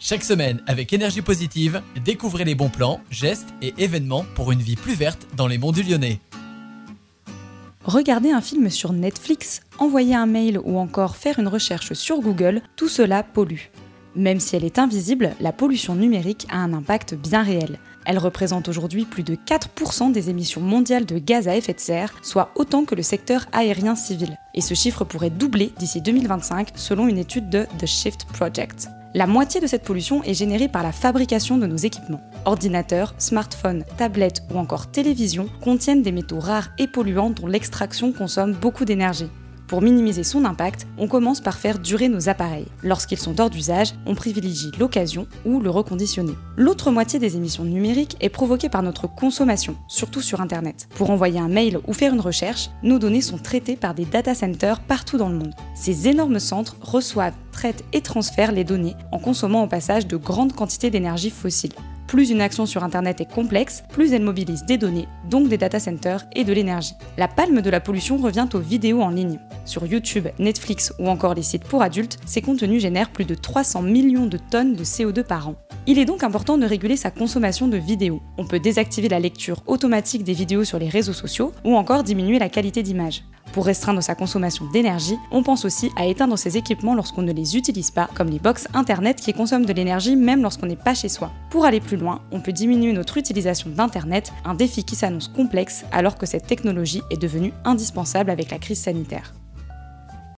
Chaque semaine, avec énergie positive, découvrez les bons plans, gestes et événements pour une vie plus verte dans les monts du Lyonnais. Regarder un film sur Netflix, envoyer un mail ou encore faire une recherche sur Google, tout cela pollue. Même si elle est invisible, la pollution numérique a un impact bien réel. Elle représente aujourd'hui plus de 4% des émissions mondiales de gaz à effet de serre, soit autant que le secteur aérien civil. Et ce chiffre pourrait doubler d'ici 2025 selon une étude de The Shift Project. La moitié de cette pollution est générée par la fabrication de nos équipements. Ordinateurs, smartphones, tablettes ou encore télévisions contiennent des métaux rares et polluants dont l'extraction consomme beaucoup d'énergie. Pour minimiser son impact, on commence par faire durer nos appareils. Lorsqu'ils sont hors d'usage, on privilégie l'occasion ou le reconditionner. L'autre moitié des émissions numériques est provoquée par notre consommation, surtout sur Internet. Pour envoyer un mail ou faire une recherche, nos données sont traitées par des data centers partout dans le monde. Ces énormes centres reçoivent, traitent et transfèrent les données en consommant au passage de grandes quantités d'énergie fossile. Plus une action sur Internet est complexe, plus elle mobilise des données, donc des data centers et de l'énergie. La palme de la pollution revient aux vidéos en ligne. Sur YouTube, Netflix ou encore les sites pour adultes, ces contenus génèrent plus de 300 millions de tonnes de CO2 par an. Il est donc important de réguler sa consommation de vidéos. On peut désactiver la lecture automatique des vidéos sur les réseaux sociaux ou encore diminuer la qualité d'image. Pour restreindre sa consommation d'énergie, on pense aussi à éteindre ses équipements lorsqu'on ne les utilise pas, comme les box internet qui consomment de l'énergie même lorsqu'on n'est pas chez soi. Pour aller plus loin, on peut diminuer notre utilisation d'internet, un défi qui s'annonce complexe alors que cette technologie est devenue indispensable avec la crise sanitaire.